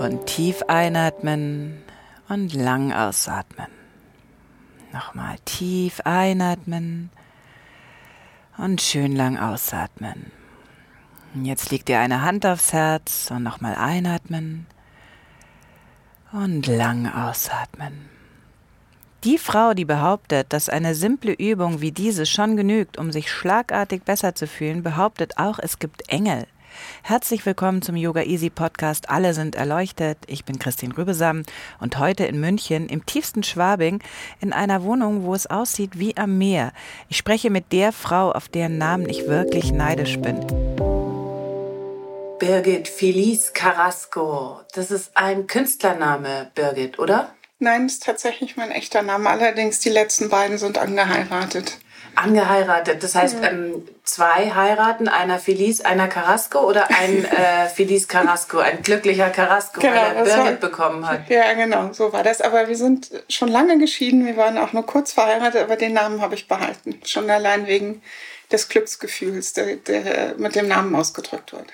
Und tief einatmen und lang ausatmen. Nochmal tief einatmen und schön lang ausatmen. Jetzt legt ihr eine Hand aufs Herz und nochmal einatmen und lang ausatmen. Die Frau, die behauptet, dass eine simple Übung wie diese schon genügt, um sich schlagartig besser zu fühlen, behauptet auch, es gibt Engel. Herzlich willkommen zum Yoga Easy Podcast. Alle sind erleuchtet. Ich bin Christine Rübesam und heute in München, im tiefsten Schwabing, in einer Wohnung, wo es aussieht wie am Meer. Ich spreche mit der Frau, auf deren Namen ich wirklich neidisch bin. Birgit Felice Carrasco. Das ist ein Künstlername, Birgit, oder? Nein, das ist tatsächlich mein echter Name. Allerdings die letzten beiden sind angeheiratet. Angeheiratet, das heißt ja. ähm, zwei heiraten, einer Felice, einer Carrasco oder ein äh, Felice Carrasco, ein glücklicher Carrasco, genau, weil er Birgit war, bekommen hat. Ja, genau, so war das. Aber wir sind schon lange geschieden, wir waren auch nur kurz verheiratet, aber den Namen habe ich behalten. Schon allein wegen des Glücksgefühls, der, der mit dem Namen ausgedrückt wird.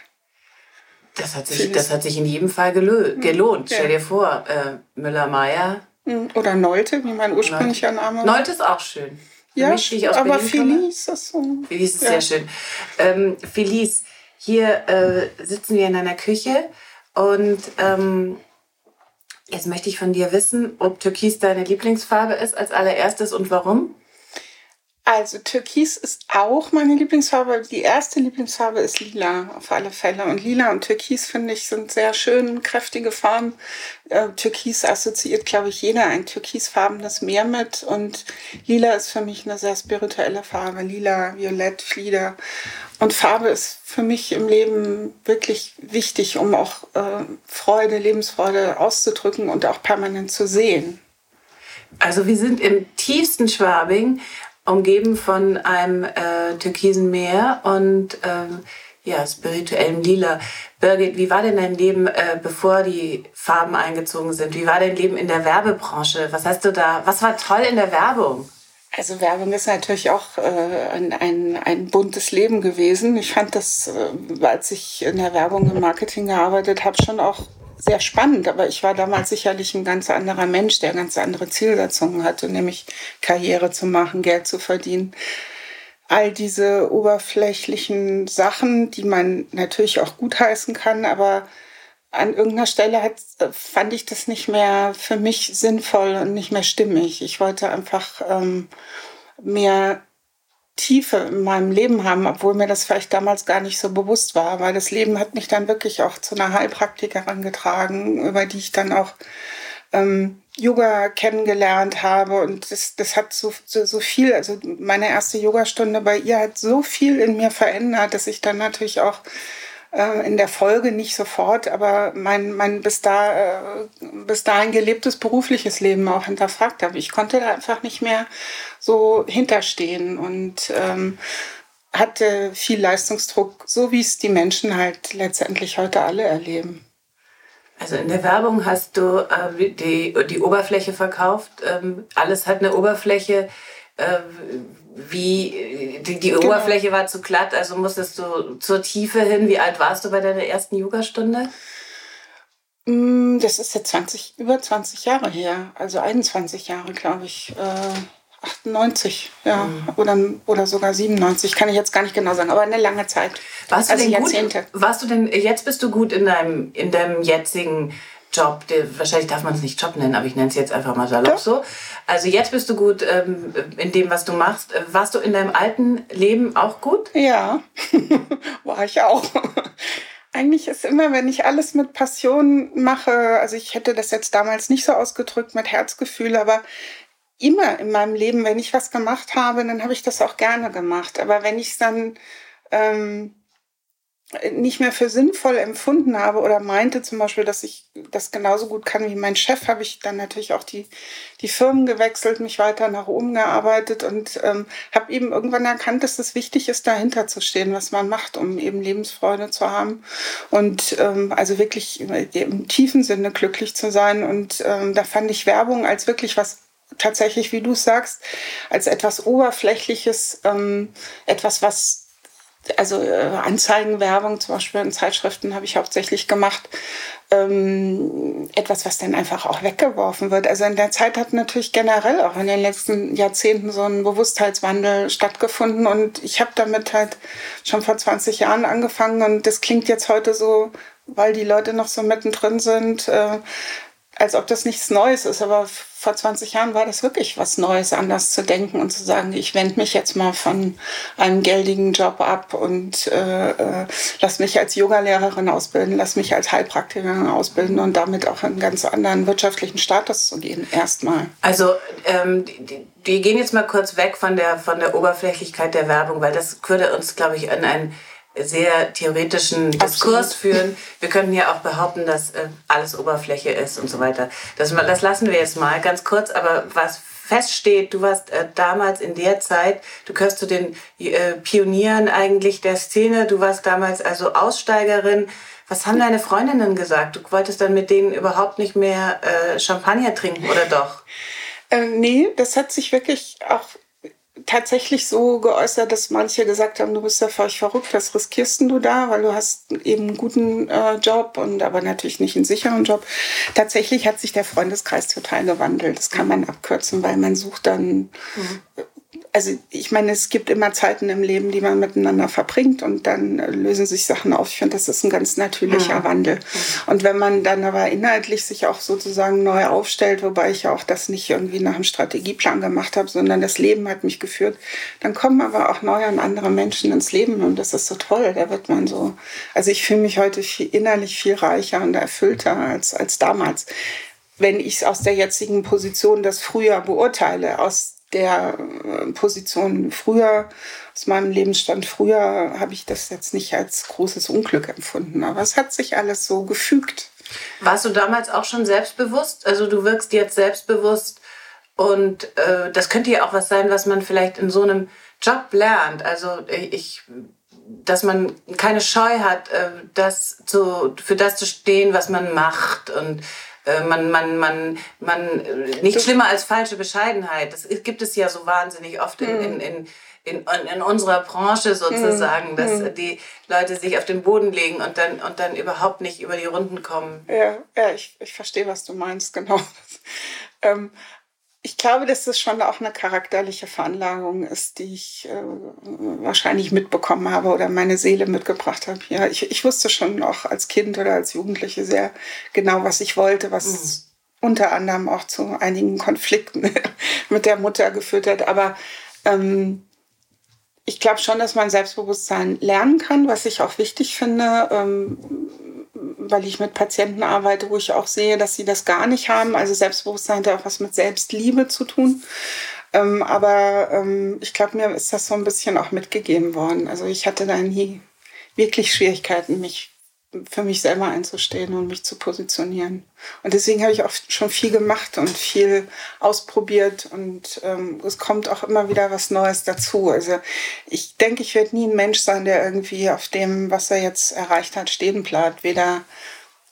Das hat sich, das hat sich in jedem Fall hm, gelohnt. Ja. Stell dir vor, äh, Müller-Meyer. Hm, oder Nolte, wie mein ursprünglicher Nolte. Name war. Nolte ist auch schön. Ja, ich aus aber Felice ist so. Felice ist ja. sehr schön. Ähm, Felice, hier äh, sitzen wir in einer Küche und ähm, jetzt möchte ich von dir wissen, ob Türkis deine Lieblingsfarbe ist als allererstes und warum? Also Türkis ist auch meine Lieblingsfarbe. Die erste Lieblingsfarbe ist lila auf alle Fälle. Und lila und Türkis finde ich sind sehr schön, kräftige Farben. Äh, Türkis assoziiert, glaube ich, jeder ein türkisfarbenes Meer mit. Und lila ist für mich eine sehr spirituelle Farbe. Lila, Violett, Flieder. Und Farbe ist für mich im Leben wirklich wichtig, um auch äh, Freude, Lebensfreude auszudrücken und auch permanent zu sehen. Also wir sind im tiefsten Schwabing umgeben von einem äh, türkisen Meer und ähm, ja, spirituellem Lila. Birgit, wie war denn dein Leben, äh, bevor die Farben eingezogen sind? Wie war dein Leben in der Werbebranche? Was hast du da, was war toll in der Werbung? Also Werbung ist natürlich auch äh, ein, ein, buntes Leben gewesen. Ich fand das, äh, als ich in der Werbung im Marketing gearbeitet habe, schon auch sehr spannend, aber ich war damals sicherlich ein ganz anderer Mensch, der ganz andere Zielsetzungen hatte, nämlich Karriere zu machen, Geld zu verdienen. All diese oberflächlichen Sachen, die man natürlich auch gutheißen kann, aber an irgendeiner Stelle hat, fand ich das nicht mehr für mich sinnvoll und nicht mehr stimmig. Ich wollte einfach ähm, mehr Tiefe in meinem Leben haben, obwohl mir das vielleicht damals gar nicht so bewusst war, weil das Leben hat mich dann wirklich auch zu einer Heilpraktikerin getragen, über die ich dann auch ähm, Yoga kennengelernt habe. Und das, das hat so, so, so viel, also meine erste Yogastunde bei ihr hat so viel in mir verändert, dass ich dann natürlich auch äh, in der Folge nicht sofort, aber mein, mein bis, da, äh, bis dahin gelebtes berufliches Leben auch hinterfragt habe. Ich konnte da einfach nicht mehr so hinterstehen und ähm, hatte viel Leistungsdruck, so wie es die Menschen halt letztendlich heute alle erleben. Also in der Werbung hast du äh, die, die Oberfläche verkauft. Ähm, alles hat eine Oberfläche. Äh, wie die, die genau. Oberfläche war zu glatt, also musstest du zur Tiefe hin. Wie alt warst du bei deiner ersten Yogastunde? Mm, das ist jetzt 20, über 20 Jahre her, also 21 Jahre, glaube ich. Äh, 98, ja, mhm. oder, oder sogar 97, kann ich jetzt gar nicht genau sagen, aber eine lange Zeit. Warst also du denn Jahrzehnte. Gut, warst du denn, jetzt bist du gut in deinem, in deinem jetzigen Job, der, wahrscheinlich darf man es nicht Job nennen, aber ich nenne es jetzt einfach mal salopp ja. so. Also jetzt bist du gut ähm, in dem, was du machst. Warst du in deinem alten Leben auch gut? Ja, war ich auch. Eigentlich ist immer, wenn ich alles mit Passion mache, also ich hätte das jetzt damals nicht so ausgedrückt mit Herzgefühl, aber immer in meinem Leben, wenn ich was gemacht habe, dann habe ich das auch gerne gemacht. Aber wenn ich es dann ähm, nicht mehr für sinnvoll empfunden habe oder meinte zum Beispiel, dass ich das genauso gut kann wie mein Chef, habe ich dann natürlich auch die, die Firmen gewechselt, mich weiter nach oben gearbeitet und ähm, habe eben irgendwann erkannt, dass es wichtig ist, dahinter zu stehen, was man macht, um eben Lebensfreude zu haben und ähm, also wirklich im tiefen Sinne glücklich zu sein. Und ähm, da fand ich Werbung als wirklich was tatsächlich, wie du sagst, als etwas Oberflächliches, ähm, etwas, was also äh, Anzeigenwerbung zum Beispiel in Zeitschriften habe ich hauptsächlich gemacht. Ähm, etwas, was dann einfach auch weggeworfen wird. Also in der Zeit hat natürlich generell auch in den letzten Jahrzehnten so ein Bewusstheitswandel stattgefunden und ich habe damit halt schon vor 20 Jahren angefangen und das klingt jetzt heute so, weil die Leute noch so mittendrin sind, äh, als ob das nichts Neues ist, aber vor 20 Jahren war das wirklich was Neues, anders zu denken und zu sagen, ich wende mich jetzt mal von einem geldigen Job ab und äh, äh, lass mich als Yogalehrerin ausbilden, lass mich als Heilpraktikerin ausbilden und damit auch in einen ganz anderen wirtschaftlichen Status zu gehen, erstmal. Also ähm, die, die gehen jetzt mal kurz weg von der, von der Oberflächlichkeit der Werbung, weil das würde uns, glaube ich, in ein sehr theoretischen Diskurs führen. Wir könnten ja auch behaupten, dass äh, alles Oberfläche ist und so weiter. Das, das lassen wir jetzt mal ganz kurz, aber was feststeht, du warst äh, damals in der Zeit, du gehörst zu den äh, Pionieren eigentlich der Szene, du warst damals also Aussteigerin. Was haben deine Freundinnen gesagt? Du wolltest dann mit denen überhaupt nicht mehr äh, Champagner trinken oder doch? Äh, nee, das hat sich wirklich auch tatsächlich so geäußert, dass manche gesagt haben, du bist ja völlig verrückt, was riskierst du da, weil du hast eben einen guten äh, Job und aber natürlich nicht einen sicheren Job. Tatsächlich hat sich der Freundeskreis total gewandelt. Das kann man abkürzen, weil man sucht dann mhm also ich meine, es gibt immer Zeiten im Leben, die man miteinander verbringt und dann lösen sich Sachen auf. Ich finde, das ist ein ganz natürlicher ja. Wandel. Und wenn man dann aber inhaltlich sich auch sozusagen neu aufstellt, wobei ich ja auch das nicht irgendwie nach einem Strategieplan gemacht habe, sondern das Leben hat mich geführt, dann kommen aber auch neue und andere Menschen ins Leben und das ist so toll. Da wird man so, also ich fühle mich heute viel, innerlich viel reicher und erfüllter als, als damals wenn ich es aus der jetzigen Position das früher beurteile, aus der äh, Position früher, aus meinem Lebensstand früher, habe ich das jetzt nicht als großes Unglück empfunden. Aber es hat sich alles so gefügt. Warst du damals auch schon selbstbewusst? Also du wirkst jetzt selbstbewusst und äh, das könnte ja auch was sein, was man vielleicht in so einem Job lernt. Also ich, dass man keine Scheu hat, äh, das zu, für das zu stehen, was man macht und äh, man, man, man, man, äh, nicht schlimmer als falsche Bescheidenheit. Das gibt es ja so wahnsinnig oft in, in, in, in, in unserer Branche sozusagen, dass mhm. die Leute sich auf den Boden legen und dann, und dann überhaupt nicht über die Runden kommen. Ja, ja ich, ich verstehe, was du meinst, genau. ähm, ich glaube, dass das schon auch eine charakterliche Veranlagung ist, die ich äh, wahrscheinlich mitbekommen habe oder meine Seele mitgebracht habe. Ja, ich, ich wusste schon auch als Kind oder als Jugendliche sehr genau, was ich wollte, was mhm. unter anderem auch zu einigen Konflikten mit der Mutter geführt hat. Aber ähm, ich glaube schon, dass man Selbstbewusstsein lernen kann, was ich auch wichtig finde. Ähm, weil ich mit Patienten arbeite, wo ich auch sehe, dass sie das gar nicht haben. Also Selbstbewusstsein hat auch was mit Selbstliebe zu tun. Ähm, aber ähm, ich glaube, mir ist das so ein bisschen auch mitgegeben worden. Also ich hatte da nie wirklich Schwierigkeiten, mich für mich selber einzustehen und mich zu positionieren. Und deswegen habe ich auch schon viel gemacht und viel ausprobiert und ähm, es kommt auch immer wieder was Neues dazu. Also ich denke, ich werde nie ein Mensch sein, der irgendwie auf dem, was er jetzt erreicht hat, stehen bleibt. Weder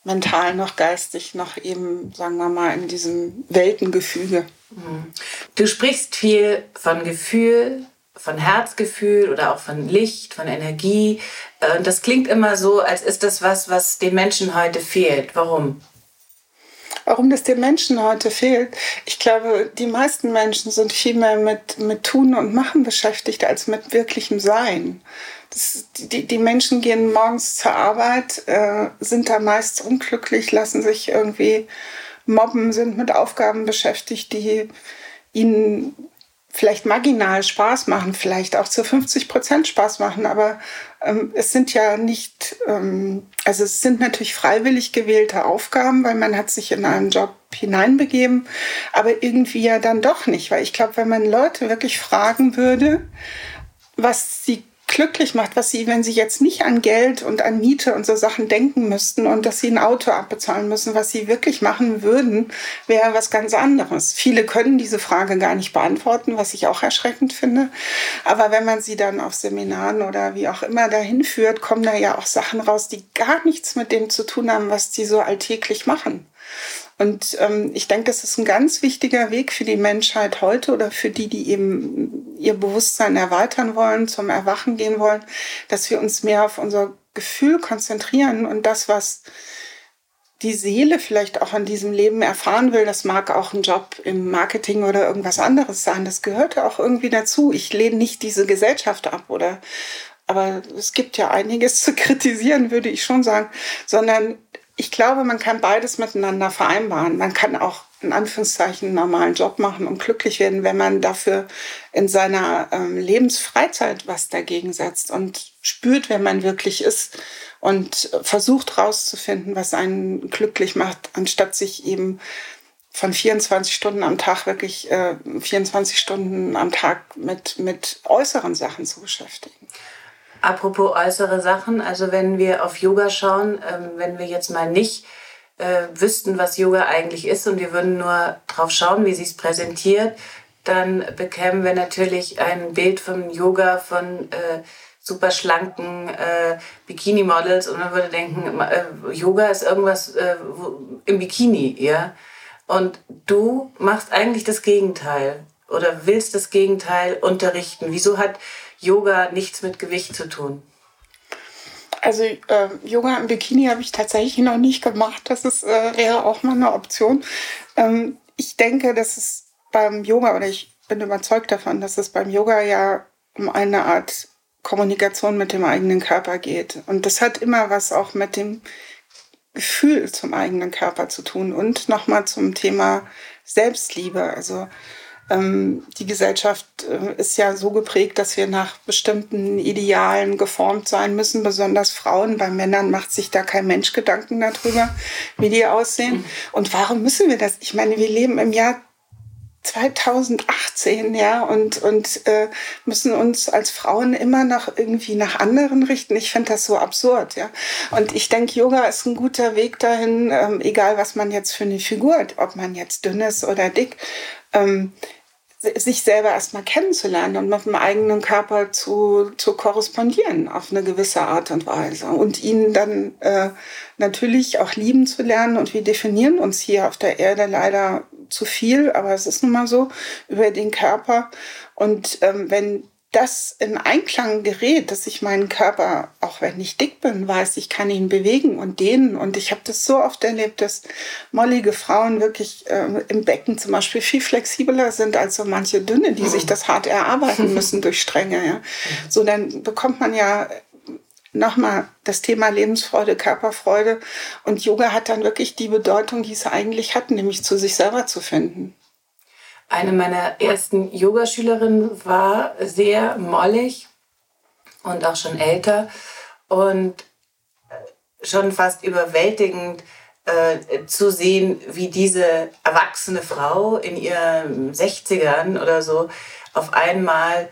mental noch geistig noch eben, sagen wir mal, in diesem Weltengefüge. Du sprichst viel von Gefühl, von Herzgefühl oder auch von Licht, von Energie. Und äh, das klingt immer so, als ist das was, was den Menschen heute fehlt. Warum? Warum das den Menschen heute fehlt? Ich glaube, die meisten Menschen sind viel mehr mit, mit Tun und Machen beschäftigt als mit wirklichem Sein. Das, die, die Menschen gehen morgens zur Arbeit, äh, sind da meist unglücklich, lassen sich irgendwie mobben, sind mit Aufgaben beschäftigt, die ihnen vielleicht marginal Spaß machen, vielleicht auch zu 50 Prozent Spaß machen, aber ähm, es sind ja nicht, ähm, also es sind natürlich freiwillig gewählte Aufgaben, weil man hat sich in einen Job hineinbegeben, aber irgendwie ja dann doch nicht, weil ich glaube, wenn man Leute wirklich fragen würde, was sie glücklich macht, was sie, wenn sie jetzt nicht an Geld und an Miete und so Sachen denken müssten und dass sie ein Auto abbezahlen müssen, was sie wirklich machen würden, wäre was ganz anderes. Viele können diese Frage gar nicht beantworten, was ich auch erschreckend finde. Aber wenn man sie dann auf Seminaren oder wie auch immer dahin führt, kommen da ja auch Sachen raus, die gar nichts mit dem zu tun haben, was die so alltäglich machen. Und ähm, ich denke, das ist ein ganz wichtiger Weg für die Menschheit heute oder für die, die eben ihr Bewusstsein erweitern wollen, zum Erwachen gehen wollen, dass wir uns mehr auf unser Gefühl konzentrieren und das, was die Seele vielleicht auch an diesem Leben erfahren will, das mag auch ein Job im Marketing oder irgendwas anderes sein, das gehört auch irgendwie dazu. Ich lehne nicht diese Gesellschaft ab oder aber es gibt ja einiges zu kritisieren, würde ich schon sagen, sondern ich glaube, man kann beides miteinander vereinbaren. Man kann auch in Anführungszeichen einen normalen Job machen und glücklich werden, wenn man dafür in seiner ähm, Lebensfreizeit was dagegen setzt und spürt, wer man wirklich ist und versucht herauszufinden, was einen glücklich macht, anstatt sich eben von 24 Stunden am Tag wirklich äh, 24 Stunden am Tag mit, mit äußeren Sachen zu beschäftigen. Apropos äußere Sachen, also wenn wir auf Yoga schauen, ähm, wenn wir jetzt mal nicht äh, wüssten, was Yoga eigentlich ist und wir würden nur drauf schauen, wie sie es präsentiert, dann bekämen wir natürlich ein Bild von Yoga von äh, super schlanken äh, Bikini-Models und man würde denken, äh, Yoga ist irgendwas äh, im Bikini, ja. Und du machst eigentlich das Gegenteil oder willst das Gegenteil unterrichten. Wieso hat Yoga nichts mit Gewicht zu tun? Also äh, Yoga im Bikini habe ich tatsächlich noch nicht gemacht. Das ist, äh, wäre auch mal eine Option. Ähm, ich denke, dass es beim Yoga, oder ich bin überzeugt davon, dass es beim Yoga ja um eine Art Kommunikation mit dem eigenen Körper geht. Und das hat immer was auch mit dem Gefühl zum eigenen Körper zu tun. Und nochmal zum Thema Selbstliebe. Also die Gesellschaft äh, ist ja so geprägt, dass wir nach bestimmten Idealen geformt sein müssen, besonders Frauen. Bei Männern macht sich da kein Mensch Gedanken darüber, wie die aussehen. Und warum müssen wir das? Ich meine, wir leben im Jahr 2018, ja, und, und äh, müssen uns als Frauen immer noch irgendwie nach anderen richten. Ich finde das so absurd, ja. Und ich denke, Yoga ist ein guter Weg dahin, ähm, egal was man jetzt für eine Figur hat, ob man jetzt dünn ist oder dick, ähm, sich selber erstmal kennenzulernen und mit dem eigenen Körper zu, zu korrespondieren auf eine gewisse Art und Weise und ihn dann äh, natürlich auch lieben zu lernen. Und wir definieren uns hier auf der Erde leider zu viel, aber es ist nun mal so über den Körper. Und ähm, wenn das in Einklang gerät, dass ich meinen Körper, auch wenn ich dick bin, weiß, ich kann ihn bewegen und dehnen. Und ich habe das so oft erlebt, dass mollige Frauen wirklich äh, im Becken zum Beispiel viel flexibler sind als so manche Dünne, die sich das hart erarbeiten müssen durch Stränge. Ja. So, dann bekommt man ja nochmal das Thema Lebensfreude, Körperfreude. Und Yoga hat dann wirklich die Bedeutung, die es eigentlich hat, nämlich zu sich selber zu finden. Eine meiner ersten Yogaschülerinnen war sehr mollig und auch schon älter und schon fast überwältigend äh, zu sehen, wie diese erwachsene Frau in ihren 60ern oder so auf einmal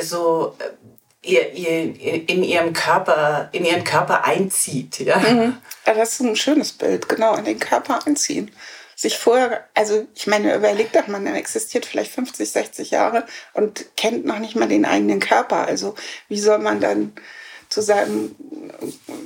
so äh, ihr, ihr, in ihrem Körper, in ihren Körper einzieht. Ja? Mhm. ja, das ist ein schönes Bild, genau, in den Körper einziehen sich vorher, also ich meine, überlegt doch, man existiert vielleicht 50, 60 Jahre und kennt noch nicht mal den eigenen Körper. Also wie soll man dann zu seinem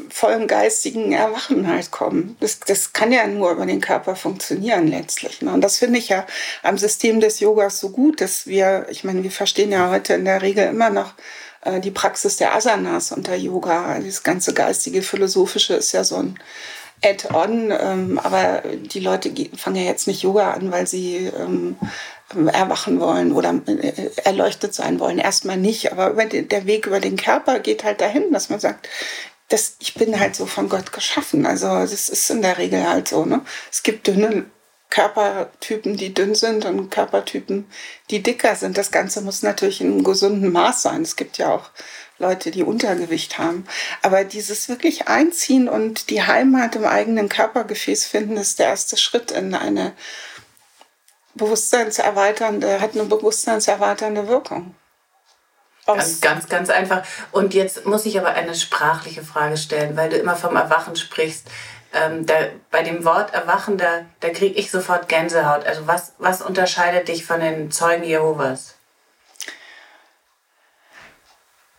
vollen geistigen Erwachen halt kommen. Das, das kann ja nur über den Körper funktionieren letztlich. Ne? Und das finde ich ja am System des Yogas so gut, dass wir, ich meine, wir verstehen ja heute in der Regel immer noch äh, die Praxis der Asanas unter Yoga. Das ganze geistige, philosophische ist ja so ein Add-on, ähm, aber die Leute fangen ja jetzt nicht Yoga an, weil sie ähm, erwachen wollen oder äh, erleuchtet sein wollen. Erstmal nicht, aber über den, der Weg über den Körper geht halt dahin, dass man sagt, das, ich bin halt so von Gott geschaffen. Also das ist in der Regel halt so. Ne? Es gibt dünne Körpertypen, die dünn sind und Körpertypen, die dicker sind. Das Ganze muss natürlich in einem gesunden Maß sein. Es gibt ja auch Leute, die Untergewicht haben. Aber dieses wirklich Einziehen und die Heimat im eigenen Körpergefäß finden, ist der erste Schritt in eine bewusstseinserweiternde, hat eine bewusstseinserweiternde Wirkung. Ganz, ganz, ganz einfach. Und jetzt muss ich aber eine sprachliche Frage stellen, weil du immer vom Erwachen sprichst. Ähm, da, bei dem Wort Erwachen, da, da kriege ich sofort Gänsehaut. Also was, was unterscheidet dich von den Zeugen Jehovas?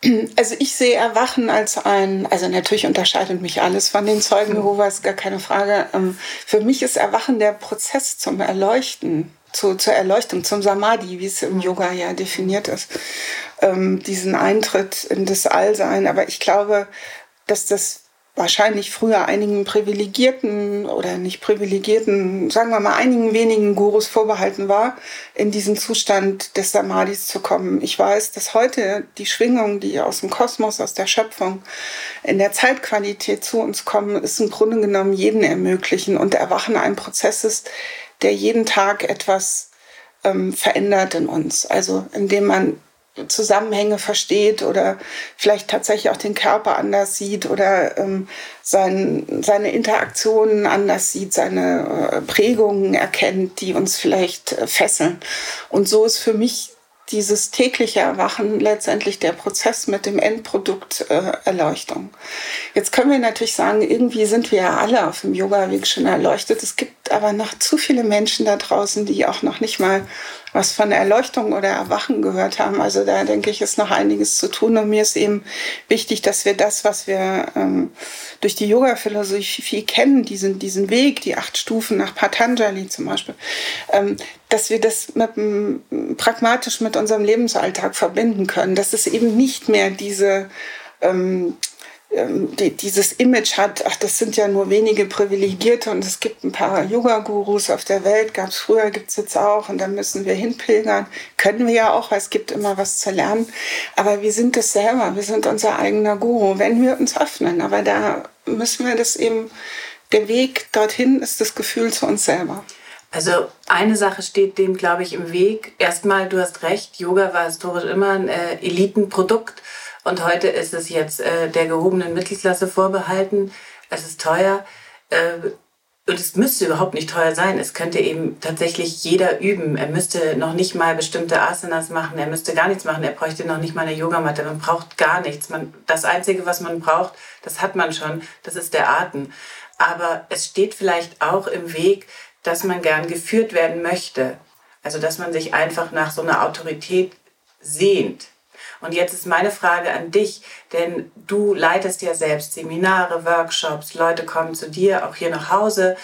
Also ich sehe Erwachen als ein, also natürlich unterscheidet mich alles von den Zeugen Jehovas, gar keine Frage. Ähm, für mich ist Erwachen der Prozess zum Erleuchten, zu, zur Erleuchtung, zum Samadhi, wie es im Yoga ja definiert ist ähm, diesen Eintritt in das Allsein. Aber ich glaube, dass das wahrscheinlich früher einigen privilegierten oder nicht privilegierten, sagen wir mal einigen wenigen Gurus vorbehalten war, in diesen Zustand des Samadhis zu kommen. Ich weiß, dass heute die Schwingungen, die aus dem Kosmos, aus der Schöpfung, in der Zeitqualität zu uns kommen, ist im Grunde genommen jeden ermöglichen und Erwachen ein Prozess ist, der jeden Tag etwas ähm, verändert in uns. Also indem man Zusammenhänge versteht oder vielleicht tatsächlich auch den Körper anders sieht oder ähm, sein, seine Interaktionen anders sieht, seine äh, Prägungen erkennt, die uns vielleicht äh, fesseln. Und so ist für mich dieses tägliche Erwachen letztendlich der Prozess mit dem Endprodukt äh, Erleuchtung. Jetzt können wir natürlich sagen, irgendwie sind wir ja alle auf dem Yoga-Weg schon erleuchtet. Es gibt aber noch zu viele Menschen da draußen, die auch noch nicht mal was von Erleuchtung oder Erwachen gehört haben. Also da denke ich, ist noch einiges zu tun. Und mir ist eben wichtig, dass wir das, was wir ähm, durch die Yoga-Philosophie kennen, diesen, diesen Weg, die acht Stufen nach Patanjali zum Beispiel, ähm, dass wir das mit, pragmatisch mit unserem Lebensalltag verbinden können. Dass es eben nicht mehr diese ähm, die, dieses Image hat, ach, das sind ja nur wenige Privilegierte und es gibt ein paar Yoga-Gurus auf der Welt, gab es früher, gibt es jetzt auch und dann müssen wir hinpilgern. Können wir ja auch, weil es gibt immer was zu lernen. Aber wir sind das selber, wir sind unser eigener Guru, wenn wir uns öffnen. Aber da müssen wir das eben, der Weg dorthin ist das Gefühl zu uns selber. Also eine Sache steht dem, glaube ich, im Weg. Erstmal, du hast recht, Yoga war historisch immer ein äh, Elitenprodukt und heute ist es jetzt äh, der gehobenen Mittelklasse vorbehalten. Es ist teuer. Äh, und es müsste überhaupt nicht teuer sein. Es könnte eben tatsächlich jeder üben. Er müsste noch nicht mal bestimmte Asanas machen. Er müsste gar nichts machen. Er bräuchte noch nicht mal eine Yogamatte. Man braucht gar nichts. Man, das Einzige, was man braucht, das hat man schon. Das ist der Atem. Aber es steht vielleicht auch im Weg, dass man gern geführt werden möchte. Also, dass man sich einfach nach so einer Autorität sehnt. Und jetzt ist meine Frage an dich, denn du leitest ja selbst Seminare, Workshops, Leute kommen zu dir, auch hier nach Hause.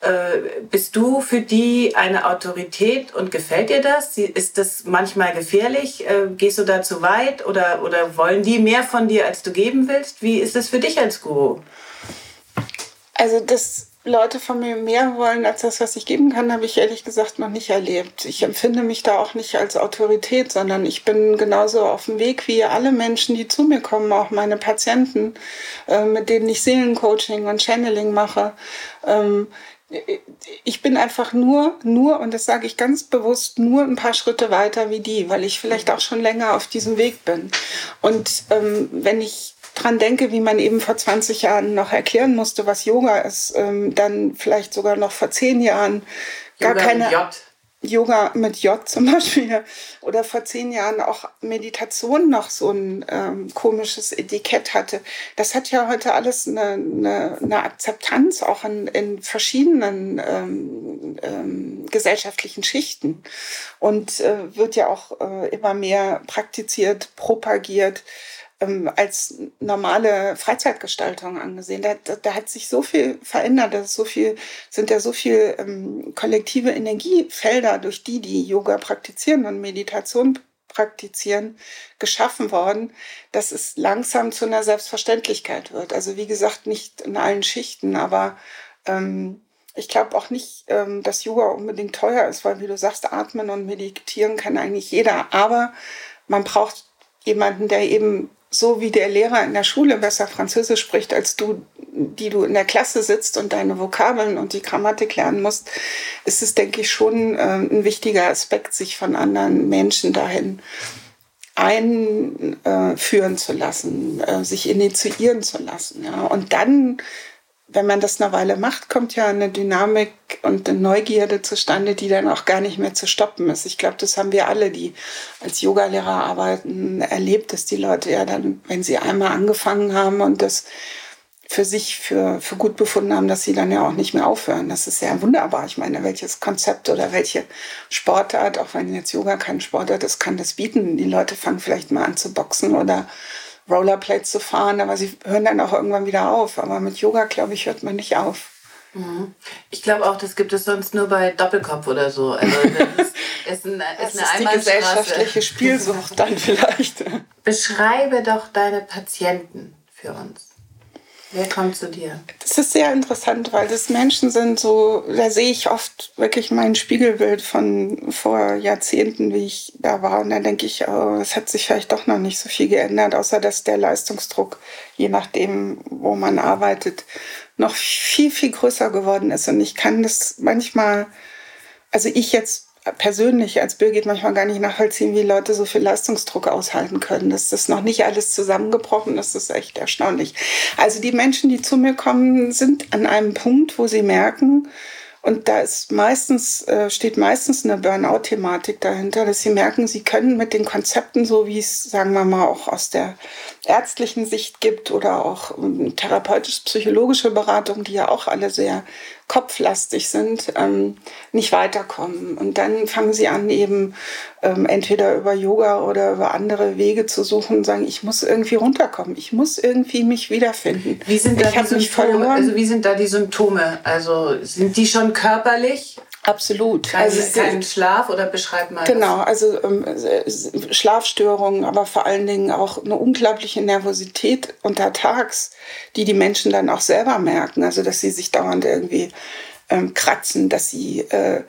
Äh, bist du für die eine Autorität und gefällt dir das? Ist das manchmal gefährlich? Äh, gehst du da zu weit oder, oder wollen die mehr von dir, als du geben willst? Wie ist das für dich als Guru? Also das Leute von mir mehr wollen als das, was ich geben kann, habe ich ehrlich gesagt noch nicht erlebt. Ich empfinde mich da auch nicht als Autorität, sondern ich bin genauso auf dem Weg wie alle Menschen, die zu mir kommen, auch meine Patienten, äh, mit denen ich Seelencoaching und Channeling mache. Ähm, ich bin einfach nur, nur, und das sage ich ganz bewusst, nur ein paar Schritte weiter wie die, weil ich vielleicht auch schon länger auf diesem Weg bin. Und ähm, wenn ich dran denke, wie man eben vor 20 Jahren noch erklären musste, was Yoga ist, ähm, dann vielleicht sogar noch vor 10 Jahren gar Yoga keine. Mit J. Yoga mit J zum Beispiel oder vor zehn Jahren auch Meditation noch so ein ähm, komisches Etikett hatte. Das hat ja heute alles eine, eine, eine Akzeptanz auch in, in verschiedenen ähm, ähm, gesellschaftlichen Schichten und äh, wird ja auch äh, immer mehr praktiziert, propagiert ähm, als normale Freizeitgestaltung angesehen. Da, da, da, hat sich so viel verändert, da so viel, sind ja so viel ähm, kollektive Energiefelder, durch die die Yoga praktizieren und Meditation praktizieren, geschaffen worden, dass es langsam zu einer Selbstverständlichkeit wird. Also wie gesagt, nicht in allen Schichten, aber ähm, ich glaube auch nicht, ähm, dass Yoga unbedingt teuer ist, weil wie du sagst, atmen und meditieren kann eigentlich jeder. Aber man braucht jemanden, der eben so wie der Lehrer in der Schule besser Französisch spricht als du, die du in der Klasse sitzt und deine Vokabeln und die Grammatik lernen musst, ist es, denke ich, schon äh, ein wichtiger Aspekt, sich von anderen Menschen dahin einführen zu lassen, äh, sich initiieren zu lassen. Ja. Und dann wenn man das eine Weile macht, kommt ja eine Dynamik und eine Neugierde zustande, die dann auch gar nicht mehr zu stoppen ist. Ich glaube, das haben wir alle, die als Yogalehrer arbeiten, erlebt, dass die Leute ja dann, wenn sie einmal angefangen haben und das für sich für, für gut befunden haben, dass sie dann ja auch nicht mehr aufhören. Das ist ja wunderbar. Ich meine, welches Konzept oder welche Sportart, auch wenn jetzt Yoga kein Sportart ist, kann das bieten. Die Leute fangen vielleicht mal an zu boxen oder Rollerblades zu fahren, aber sie hören dann auch irgendwann wieder auf. Aber mit Yoga, glaube ich, hört man nicht auf. Mhm. Ich glaube auch, das gibt es sonst nur bei Doppelkopf oder so. Also das ist, ist, ein, das ist, ist eine die gesellschaftliche Spielsucht dann vielleicht. Beschreibe doch deine Patienten für uns. Wer kommt zu dir? Das ist sehr interessant, weil das Menschen sind so, da sehe ich oft wirklich mein Spiegelbild von vor Jahrzehnten, wie ich da war. Und da denke ich, oh, es hat sich vielleicht doch noch nicht so viel geändert, außer dass der Leistungsdruck, je nachdem, wo man arbeitet, noch viel, viel größer geworden ist. Und ich kann das manchmal, also ich jetzt persönlich als Birgit manchmal gar nicht nachvollziehen, wie Leute so viel Leistungsdruck aushalten können. Dass das noch nicht alles zusammengebrochen ist, das ist echt erstaunlich. Also die Menschen, die zu mir kommen, sind an einem Punkt, wo sie merken, und da ist meistens, äh, steht meistens eine Burnout-Thematik dahinter, dass sie merken, sie können mit den Konzepten, so wie es, sagen wir mal, auch aus der ärztlichen Sicht gibt oder auch ähm, therapeutisch-psychologische Beratung, die ja auch alle sehr kopflastig sind, ähm, nicht weiterkommen. Und dann fangen sie an, eben ähm, entweder über Yoga oder über andere Wege zu suchen und sagen, ich muss irgendwie runterkommen, ich muss irgendwie mich wiederfinden. Wie sind da ich die Symptome? Also wie sind da die Symptome? Also sind die schon körperlich? Absolut. Kein, also kein Schlaf oder beschreib mal. Genau, also ähm, Schlafstörungen, aber vor allen Dingen auch eine unglaubliche Nervosität untertags, die die Menschen dann auch selber merken. Also dass sie sich dauernd irgendwie ähm, kratzen, dass sie äh,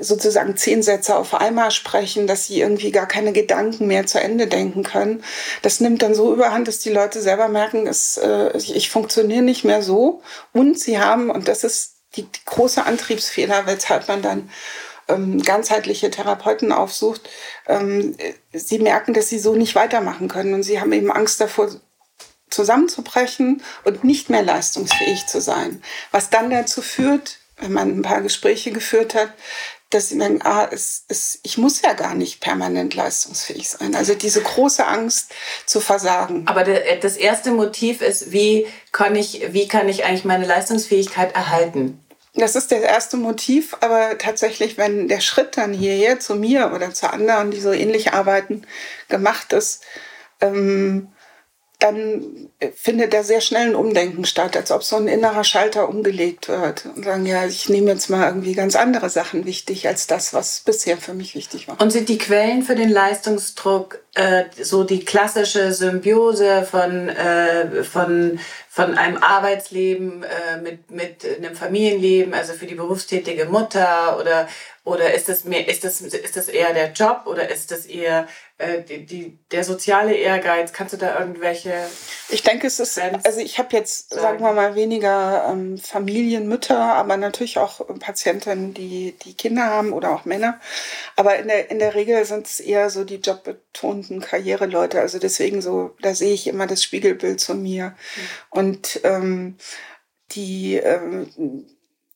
sozusagen zehn Sätze auf einmal sprechen, dass sie irgendwie gar keine Gedanken mehr zu Ende denken können. Das nimmt dann so überhand, dass die Leute selber merken, es, äh, ich, ich funktioniere nicht mehr so. Und sie haben, und das ist die, die große Antriebsfehler, weshalb man dann ähm, ganzheitliche Therapeuten aufsucht. Ähm, sie merken, dass sie so nicht weitermachen können und sie haben eben Angst davor, zusammenzubrechen und nicht mehr leistungsfähig zu sein. Was dann dazu führt, wenn man ein paar Gespräche geführt hat, dass sie denken, ah, es, es, ich muss ja gar nicht permanent leistungsfähig sein. Also diese große Angst zu versagen. Aber der, das erste Motiv ist, wie kann, ich, wie kann ich eigentlich meine Leistungsfähigkeit erhalten? Das ist das erste Motiv, aber tatsächlich, wenn der Schritt dann hierher zu mir oder zu anderen, die so ähnlich arbeiten, gemacht ist, ähm, dann findet da sehr schnell ein Umdenken statt, als ob so ein innerer Schalter umgelegt wird und sagen, ja, ich nehme jetzt mal irgendwie ganz andere Sachen wichtig als das, was bisher für mich wichtig war. Und sind die Quellen für den Leistungsdruck äh, so die klassische Symbiose von, äh, von, von einem Arbeitsleben äh, mit, mit einem Familienleben, also für die berufstätige Mutter oder oder ist das mehr, ist das, ist das eher der Job oder ist das eher äh, die, die, der soziale Ehrgeiz? Kannst du da irgendwelche? Ich denke, es ist, also ich habe jetzt, sagen. wir mal, weniger ähm, Familienmütter, aber natürlich auch Patientinnen, die, die Kinder haben oder auch Männer. Aber in der, in der Regel sind es eher so die jobbetonten Karriereleute. Also deswegen so, da sehe ich immer das Spiegelbild zu mir. Mhm. Und ähm, die ähm,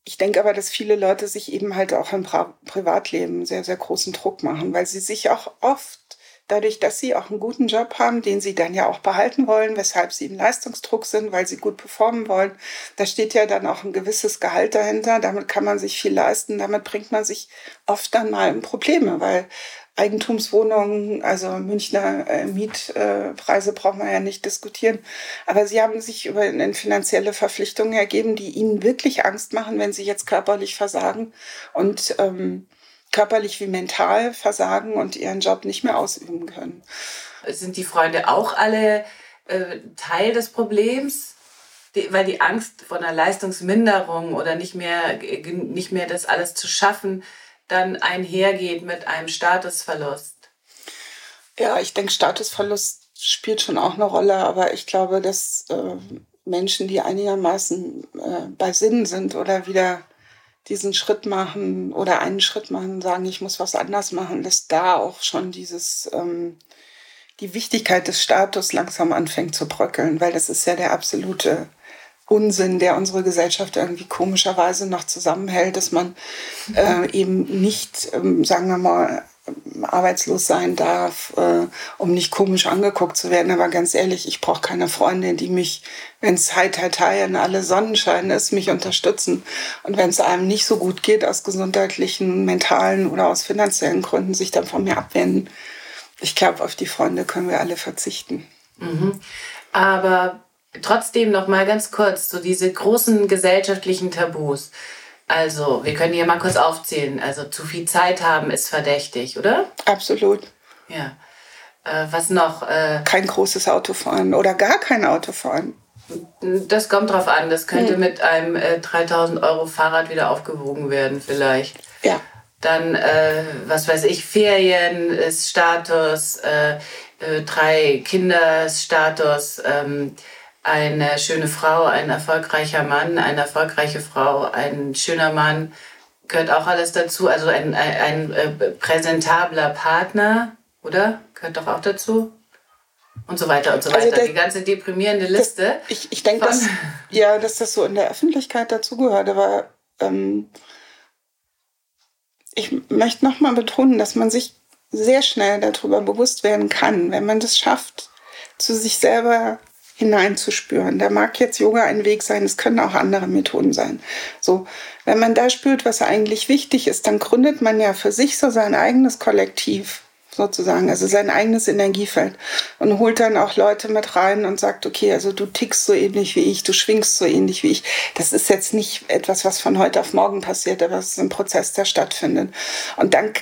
ich denke aber, dass viele Leute sich eben halt auch im Pri Privatleben sehr, sehr großen Druck machen, weil sie sich auch oft dadurch, dass sie auch einen guten Job haben, den sie dann ja auch behalten wollen, weshalb sie im Leistungsdruck sind, weil sie gut performen wollen. Da steht ja dann auch ein gewisses Gehalt dahinter. Damit kann man sich viel leisten. Damit bringt man sich oft dann mal in Probleme, weil Eigentumswohnungen, also Münchner äh, Mietpreise äh, braucht man ja nicht diskutieren. Aber sie haben sich über eine finanzielle Verpflichtungen ergeben, die ihnen wirklich Angst machen, wenn sie jetzt körperlich versagen und ähm, körperlich wie mental versagen und ihren Job nicht mehr ausüben können. Sind die Freunde auch alle äh, Teil des Problems? Die, weil die Angst vor einer Leistungsminderung oder nicht mehr, nicht mehr das alles zu schaffen, dann einhergeht mit einem Statusverlust? Ja, ich denke, Statusverlust spielt schon auch eine Rolle, aber ich glaube, dass äh, Menschen, die einigermaßen äh, bei Sinn sind oder wieder diesen Schritt machen oder einen Schritt machen, sagen, ich muss was anders machen, dass da auch schon dieses, ähm, die Wichtigkeit des Status langsam anfängt zu bröckeln, weil das ist ja der absolute Unsinn, der unsere Gesellschaft irgendwie komischerweise noch zusammenhält, dass man äh, eben nicht, ähm, sagen wir mal, arbeitslos sein darf, äh, um nicht komisch angeguckt zu werden. Aber ganz ehrlich, ich brauche keine Freundin, die mich, wenn es High Tai und alle Sonnenschein ist, mich unterstützen. Und wenn es einem nicht so gut geht, aus gesundheitlichen, mentalen oder aus finanziellen Gründen, sich dann von mir abwenden. Ich glaube, auf die Freunde können wir alle verzichten. Mhm. Aber trotzdem noch mal ganz kurz so diese großen gesellschaftlichen Tabus. Also, wir können hier mal kurz aufzählen. Also, zu viel Zeit haben ist verdächtig, oder? Absolut. Ja. Äh, was noch? Äh, kein großes Auto fahren oder gar kein Auto fahren. Das kommt drauf an. Das könnte hm. mit einem äh, 3000 Euro Fahrrad wieder aufgewogen werden, vielleicht. Ja. Dann, äh, was weiß ich, Ferien ist Status, äh, äh, drei Kinder ist Status. Ähm, eine schöne Frau, ein erfolgreicher Mann, eine erfolgreiche Frau, ein schöner Mann, gehört auch alles dazu. Also ein, ein, ein äh, präsentabler Partner, oder? Gehört doch auch dazu. Und so weiter und so also weiter. Also das, Die ganze deprimierende Liste. Das, ich ich denke, dass, ja, dass das so in der Öffentlichkeit dazugehört, aber ähm, ich möchte nochmal betonen, dass man sich sehr schnell darüber bewusst werden kann, wenn man das schafft, zu sich selber hineinzuspüren. Da mag jetzt Yoga ein Weg sein, es können auch andere Methoden sein. So, wenn man da spürt, was eigentlich wichtig ist, dann gründet man ja für sich so sein eigenes Kollektiv sozusagen, also sein eigenes Energiefeld und holt dann auch Leute mit rein und sagt, okay, also du tickst so ähnlich wie ich, du schwingst so ähnlich wie ich. Das ist jetzt nicht etwas, was von heute auf morgen passiert, aber es ist ein Prozess, der stattfindet. Und dann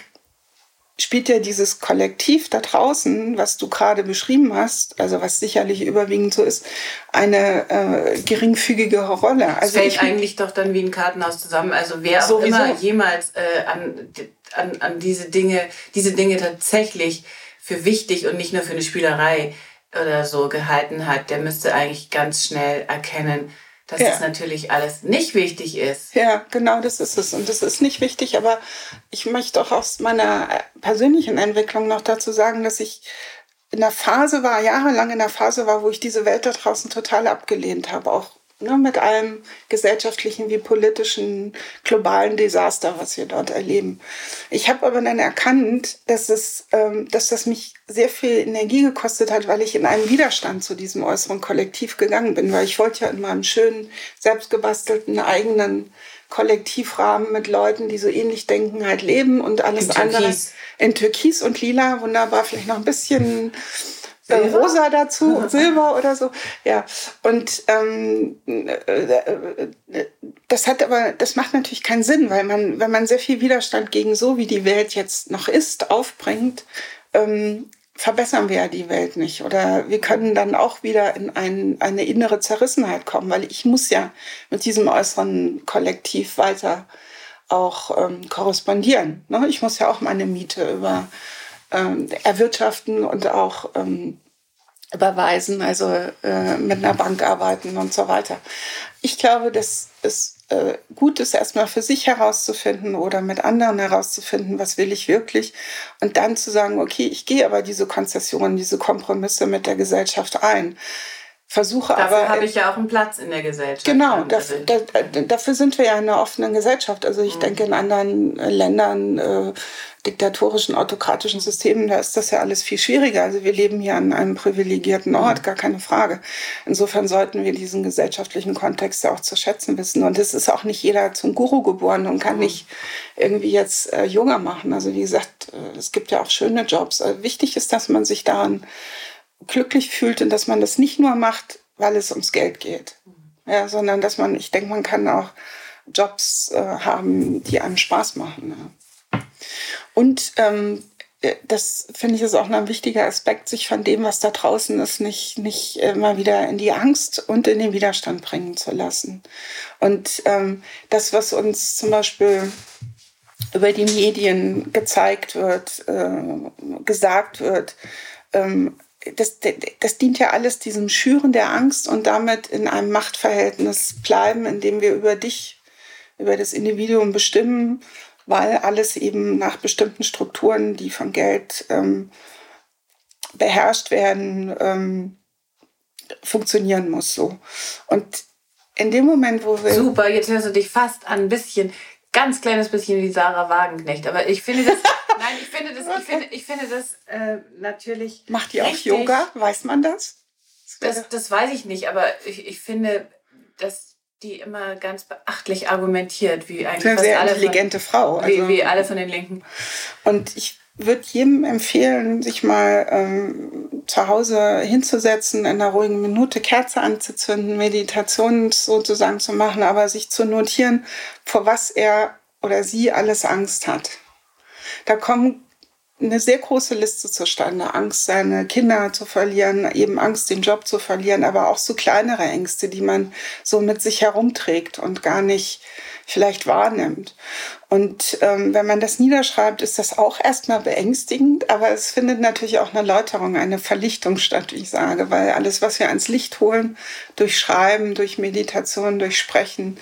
spielt ja dieses Kollektiv da draußen, was du gerade beschrieben hast, also was sicherlich überwiegend so ist, eine äh, geringfügige Rolle. Also es fällt eigentlich doch dann wie ein Kartenhaus zusammen. Also wer auch immer jemals äh, an, an, an diese Dinge, diese Dinge tatsächlich für wichtig und nicht nur für eine Spielerei oder so gehalten hat, der müsste eigentlich ganz schnell erkennen, dass ja. das natürlich alles nicht wichtig ist. Ja, genau, das ist es. Und das ist nicht wichtig, aber ich möchte auch aus meiner persönlichen Entwicklung noch dazu sagen, dass ich in der Phase war, jahrelang in der Phase war, wo ich diese Welt da draußen total abgelehnt habe, auch ne, mit allem gesellschaftlichen wie politischen globalen Desaster, was wir dort erleben. Ich habe aber dann erkannt, dass, es, ähm, dass das mich sehr viel Energie gekostet hat, weil ich in einen Widerstand zu diesem äußeren Kollektiv gegangen bin, weil ich wollte ja in meinem schönen, selbstgebastelten eigenen Kollektivrahmen mit Leuten, die so ähnlich denken, halt leben und alles in andere in Türkis und Lila, wunderbar, vielleicht noch ein bisschen Silber? rosa dazu, Silber oder so. Ja, und ähm, das hat aber, das macht natürlich keinen Sinn, weil man, wenn man sehr viel Widerstand gegen so, wie die Welt jetzt noch ist, aufbringt, ähm, verbessern wir ja die Welt nicht. Oder wir können dann auch wieder in ein, eine innere Zerrissenheit kommen, weil ich muss ja mit diesem äußeren Kollektiv weiter auch ähm, korrespondieren. Ne? Ich muss ja auch meine Miete über ähm, erwirtschaften und auch ähm, überweisen, also äh, mit einer Bank arbeiten und so weiter. Ich glaube, dass es äh, gut ist, erstmal für sich herauszufinden oder mit anderen herauszufinden, was will ich wirklich und dann zu sagen, okay, ich gehe aber diese Konzessionen, diese Kompromisse mit der Gesellschaft ein versuche dafür aber. habe ich ja auch einen Platz in der Gesellschaft. Genau, dafür, da, dafür sind wir ja in einer offenen Gesellschaft. Also ich mhm. denke, in anderen äh, Ländern, äh, diktatorischen, autokratischen Systemen, da ist das ja alles viel schwieriger. Also wir leben hier an einem privilegierten Ort, mhm. gar keine Frage. Insofern sollten wir diesen gesellschaftlichen Kontext ja auch zu schätzen wissen. Und es ist auch nicht jeder zum Guru geboren und kann mhm. nicht irgendwie jetzt äh, junger machen. Also wie gesagt, äh, es gibt ja auch schöne Jobs. Also wichtig ist, dass man sich daran glücklich fühlt und dass man das nicht nur macht, weil es ums Geld geht, ja, sondern dass man, ich denke, man kann auch Jobs äh, haben, die einem Spaß machen. Ja. Und ähm, äh, das finde ich ist auch noch ein wichtiger Aspekt, sich von dem, was da draußen ist, nicht, nicht immer wieder in die Angst und in den Widerstand bringen zu lassen. Und ähm, das, was uns zum Beispiel über die Medien gezeigt wird, äh, gesagt wird, ähm, das, das dient ja alles diesem Schüren der Angst und damit in einem Machtverhältnis bleiben, in dem wir über dich, über das Individuum bestimmen, weil alles eben nach bestimmten Strukturen, die von Geld ähm, beherrscht werden, ähm, funktionieren muss. So. Und in dem Moment, wo wir. Super, jetzt hörst du dich fast an ein bisschen, ganz kleines bisschen wie Sarah Wagenknecht. Aber ich finde das. nein, ich finde das, ich finde, ich finde das äh, natürlich. Macht die auch Yoga? Weiß man das? Das, das weiß ich nicht, aber ich, ich finde, dass die immer ganz beachtlich argumentiert, wie eigentlich eine sehr intelligente von, Frau. Also, wie, wie alle von den Linken. Und ich würde jedem empfehlen, sich mal ähm, zu Hause hinzusetzen, in einer ruhigen Minute Kerze anzuzünden, Meditation sozusagen zu machen, aber sich zu notieren, vor was er oder sie alles Angst hat. Da kommen eine sehr große Liste zustande. Angst, seine Kinder zu verlieren, eben Angst, den Job zu verlieren, aber auch so kleinere Ängste, die man so mit sich herumträgt und gar nicht vielleicht wahrnimmt. Und ähm, wenn man das niederschreibt, ist das auch erstmal beängstigend, aber es findet natürlich auch eine Läuterung, eine Verlichtung statt, wie ich sage, weil alles, was wir ans Licht holen, durch Schreiben, durch Meditation, durch Sprechen,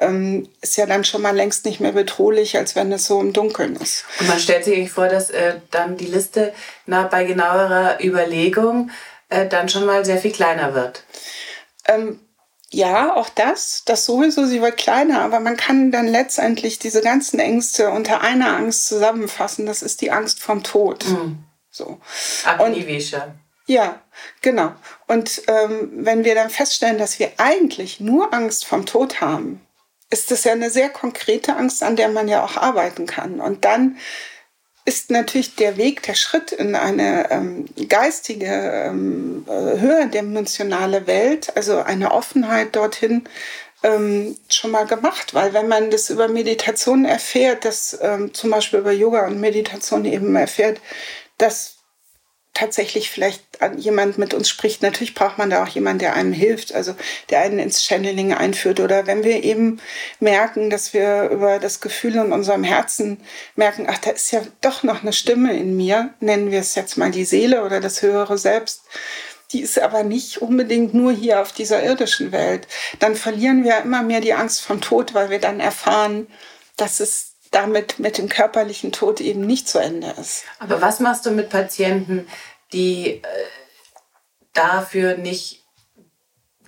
ähm, ist ja dann schon mal längst nicht mehr bedrohlich, als wenn es so im Dunkeln ist. Und man stellt sich vor, dass äh, dann die Liste na, bei genauerer Überlegung äh, dann schon mal sehr viel kleiner wird. Ähm, ja, auch das, das sowieso, sie wird kleiner, aber man kann dann letztendlich diese ganzen Ängste unter einer Angst zusammenfassen. Das ist die Angst vom Tod. Mhm. So. Agnivisha. Ja, genau. Und ähm, wenn wir dann feststellen, dass wir eigentlich nur Angst vom Tod haben, ist das ja eine sehr konkrete Angst, an der man ja auch arbeiten kann. Und dann ist natürlich der Weg, der Schritt in eine ähm, geistige, ähm, äh, höherdimensionale Welt, also eine Offenheit dorthin, ähm, schon mal gemacht. Weil wenn man das über Meditation erfährt, dass ähm, zum Beispiel über Yoga und Meditation eben erfährt, dass tatsächlich vielleicht jemand mit uns spricht. Natürlich braucht man da auch jemanden, der einem hilft, also der einen ins Channeling einführt. Oder wenn wir eben merken, dass wir über das Gefühl in unserem Herzen merken, ach, da ist ja doch noch eine Stimme in mir, nennen wir es jetzt mal die Seele oder das höhere Selbst. Die ist aber nicht unbedingt nur hier auf dieser irdischen Welt. Dann verlieren wir immer mehr die Angst vom Tod, weil wir dann erfahren, dass es damit mit dem körperlichen Tod eben nicht zu Ende ist. Aber was machst du mit Patienten, die äh, dafür nicht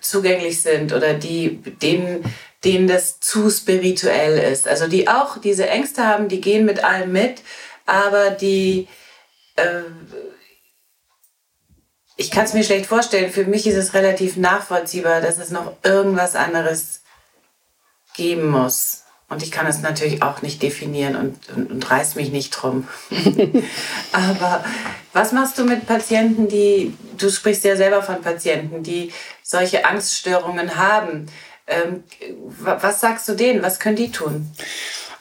zugänglich sind oder die, denen, denen das zu spirituell ist? Also die auch diese Ängste haben, die gehen mit allem mit, aber die... Äh, ich kann es mir schlecht vorstellen. Für mich ist es relativ nachvollziehbar, dass es noch irgendwas anderes geben muss. Und ich kann es natürlich auch nicht definieren und, und, und reiß mich nicht drum. Aber was machst du mit Patienten, die, du sprichst ja selber von Patienten, die solche Angststörungen haben. Ähm, was sagst du denen? Was können die tun?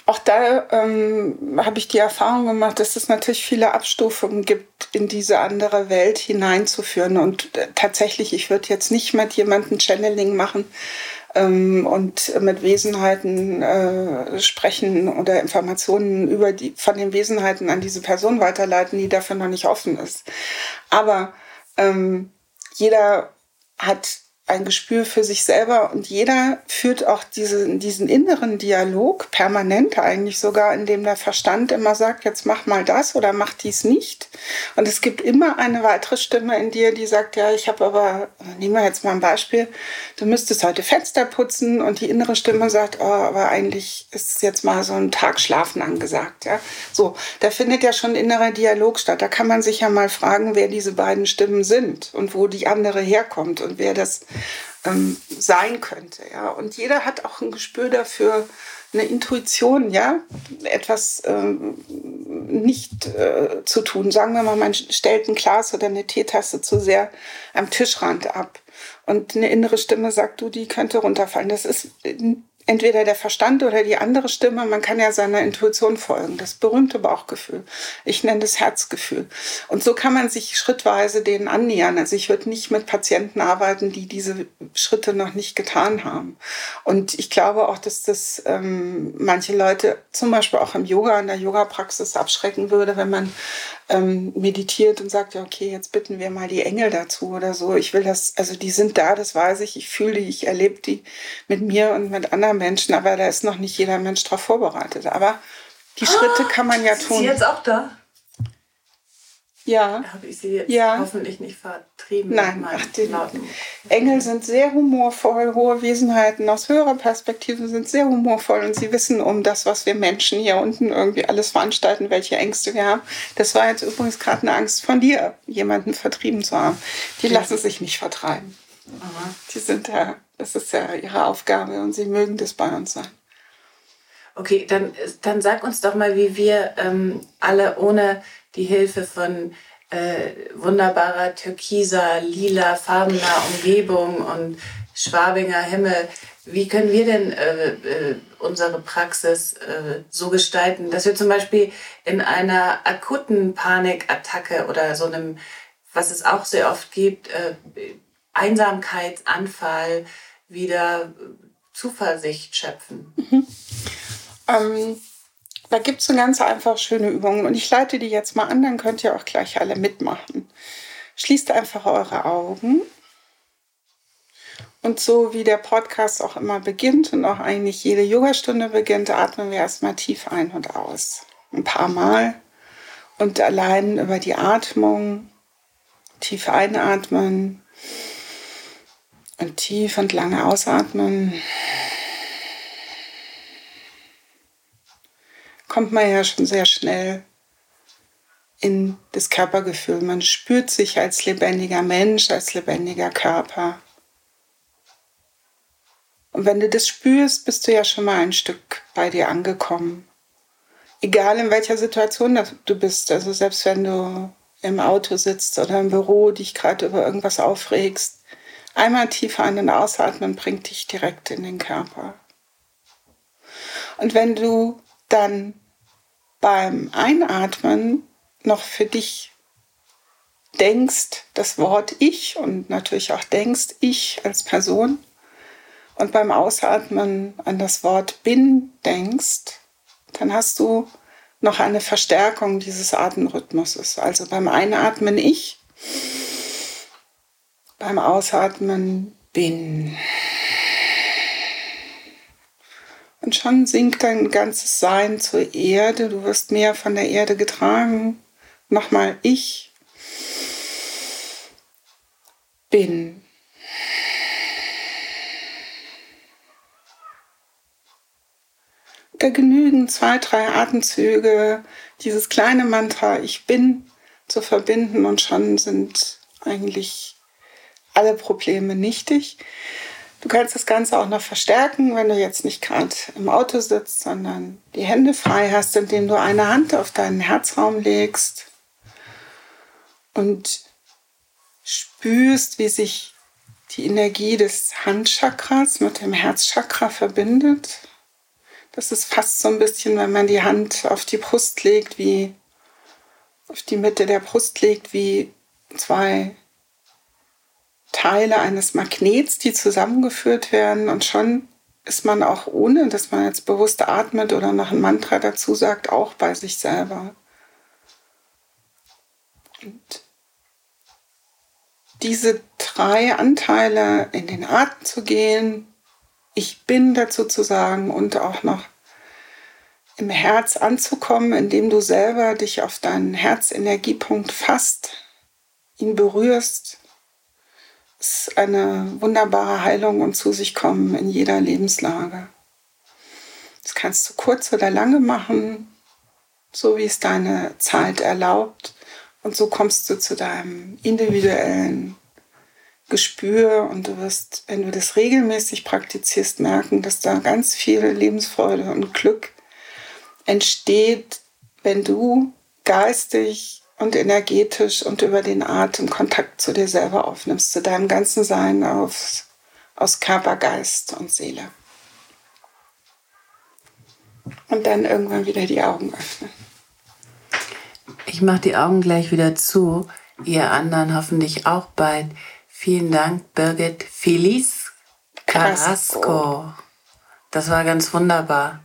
Auch da ähm, habe ich die Erfahrung gemacht, dass es natürlich viele Abstufungen gibt, in diese andere Welt hineinzuführen. Und äh, tatsächlich, ich würde jetzt nicht mit jemandem Channeling machen, ähm, und mit Wesenheiten äh, sprechen oder Informationen über die, von den Wesenheiten an diese Person weiterleiten, die dafür noch nicht offen ist. Aber ähm, jeder hat ein Gespür für sich selber und jeder führt auch diese, diesen inneren Dialog permanent eigentlich sogar, indem der Verstand immer sagt, jetzt mach mal das oder mach dies nicht. Und es gibt immer eine weitere Stimme in dir, die sagt, ja, ich habe aber, nehmen wir jetzt mal ein Beispiel, du müsstest heute Fenster putzen und die innere Stimme sagt, oh, aber eigentlich ist jetzt mal so ein Tag Schlafen angesagt. Ja? So, da findet ja schon innerer Dialog statt. Da kann man sich ja mal fragen, wer diese beiden Stimmen sind und wo die andere herkommt und wer das ähm, sein könnte. Ja? Und jeder hat auch ein Gespür dafür, eine Intuition, ja, etwas ähm, nicht äh, zu tun. Sagen wir mal, man stellt ein Glas oder eine Teetasse zu sehr am Tischrand ab. Und eine innere Stimme sagt, du, die könnte runterfallen. Das ist entweder der Verstand oder die andere Stimme. Man kann ja seiner Intuition folgen. Das berühmte Bauchgefühl. Ich nenne das Herzgefühl. Und so kann man sich schrittweise denen annähern. Also ich würde nicht mit Patienten arbeiten, die diese Schritte noch nicht getan haben. Und ich glaube auch, dass das ähm, manche Leute zum Beispiel auch im Yoga, in der Yoga-Praxis abschrecken würde, wenn man ähm, meditiert und sagt, ja, okay, jetzt bitten wir mal die Engel dazu oder so. Ich will das, also die sind da, das weiß ich, ich fühle die, ich erlebe die mit mir und mit anderen Menschen, aber da ist noch nicht jeder Mensch darauf vorbereitet. Aber die Schritte ah, kann man ja tun. Ist sie jetzt auch da? Ja. Habe ich sie jetzt ja. hoffentlich nicht vertrieben? Nein, ach, die Engel sind sehr humorvoll, hohe Wesenheiten aus höherer Perspektive sind sehr humorvoll und sie wissen um das, was wir Menschen hier unten irgendwie alles veranstalten, welche Ängste wir haben. Das war jetzt übrigens gerade eine Angst von dir, jemanden vertrieben zu haben. Die ja. lassen sich nicht vertreiben. Aha. Die sind ja, das ist ja ihre Aufgabe und sie mögen das bei uns sein. Okay, dann, dann sag uns doch mal, wie wir ähm, alle ohne die Hilfe von äh, wunderbarer türkiser, lila, farbener Umgebung und Schwabinger Himmel. Wie können wir denn äh, äh, unsere Praxis äh, so gestalten, dass wir zum Beispiel in einer akuten Panikattacke oder so einem, was es auch sehr oft gibt, äh, Einsamkeitsanfall wieder Zuversicht schöpfen? Mhm. Ähm da gibt es so ganz einfach schöne Übungen und ich leite die jetzt mal an, dann könnt ihr auch gleich alle mitmachen. Schließt einfach eure Augen. Und so wie der Podcast auch immer beginnt und auch eigentlich jede Yogastunde beginnt, atmen wir erstmal tief ein und aus. Ein paar Mal. Und allein über die Atmung tief einatmen und tief und lange ausatmen. kommt man ja schon sehr schnell in das Körpergefühl. Man spürt sich als lebendiger Mensch, als lebendiger Körper. Und wenn du das spürst, bist du ja schon mal ein Stück bei dir angekommen. Egal in welcher Situation du bist, also selbst wenn du im Auto sitzt oder im Büro, dich gerade über irgendwas aufregst, einmal tief ein- und ausatmen bringt dich direkt in den Körper. Und wenn du dann beim Einatmen noch für dich denkst, das Wort Ich und natürlich auch denkst, ich als Person und beim Ausatmen an das Wort Bin denkst, dann hast du noch eine Verstärkung dieses Atemrhythmuses. Also beim Einatmen Ich, beim Ausatmen Bin. Und schon sinkt dein ganzes Sein zur Erde. Du wirst mehr von der Erde getragen. Nochmal, ich bin. Da genügen zwei, drei Atemzüge, dieses kleine Mantra Ich bin zu verbinden und schon sind eigentlich alle Probleme nichtig. Du kannst das Ganze auch noch verstärken, wenn du jetzt nicht gerade im Auto sitzt, sondern die Hände frei hast, indem du eine Hand auf deinen Herzraum legst und spürst, wie sich die Energie des Handchakras mit dem Herzchakra verbindet. Das ist fast so ein bisschen, wenn man die Hand auf die Brust legt, wie auf die Mitte der Brust legt, wie zwei Teile eines Magnets, die zusammengeführt werden und schon ist man auch ohne, dass man jetzt bewusst atmet oder noch ein Mantra dazu sagt, auch bei sich selber. Und diese drei Anteile in den Atem zu gehen, ich bin dazu zu sagen und auch noch im Herz anzukommen, indem du selber dich auf deinen Herzenergiepunkt fasst, ihn berührst, eine wunderbare Heilung und zu sich kommen in jeder Lebenslage. Das kannst du kurz oder lange machen, so wie es deine Zeit erlaubt. Und so kommst du zu deinem individuellen Gespür und du wirst, wenn du das regelmäßig praktizierst, merken, dass da ganz viel Lebensfreude und Glück entsteht, wenn du geistig und energetisch und über den Atem Kontakt zu dir selber aufnimmst, zu deinem ganzen Sein aus, aus Körper, Geist und Seele. Und dann irgendwann wieder die Augen öffnen. Ich mache die Augen gleich wieder zu. Ihr anderen hoffentlich auch bald. Vielen Dank, Birgit Feliz Carrasco. Das war ganz wunderbar.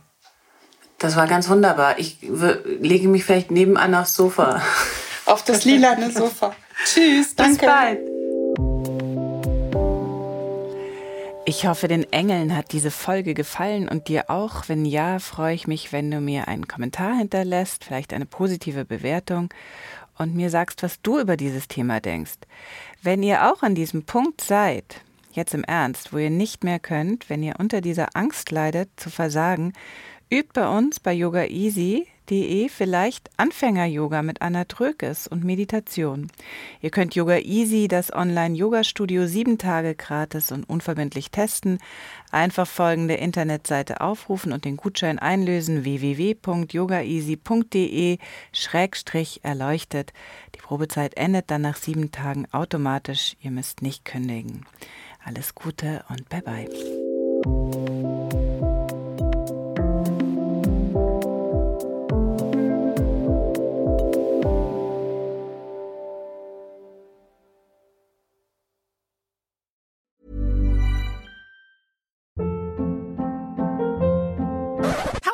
Das war ganz wunderbar. Ich lege mich vielleicht nebenan aufs Sofa. auf das lilane Sofa. Tschüss, danke. Bis bald. Ich hoffe, den Engeln hat diese Folge gefallen und dir auch. Wenn ja, freue ich mich, wenn du mir einen Kommentar hinterlässt, vielleicht eine positive Bewertung und mir sagst, was du über dieses Thema denkst. Wenn ihr auch an diesem Punkt seid, jetzt im Ernst, wo ihr nicht mehr könnt, wenn ihr unter dieser Angst leidet zu versagen, übt bei uns bei Yoga Easy www.yoga-easy.de vielleicht Anfänger-Yoga mit Anna Trökes und Meditation. Ihr könnt Yoga Easy, das Online-Yoga-Studio, sieben Tage gratis und unverbindlich testen. Einfach folgende Internetseite aufrufen und den Gutschein einlösen www.yogaeasy.de-erleuchtet. Die Probezeit endet dann nach sieben Tagen automatisch. Ihr müsst nicht kündigen. Alles Gute und bye bye.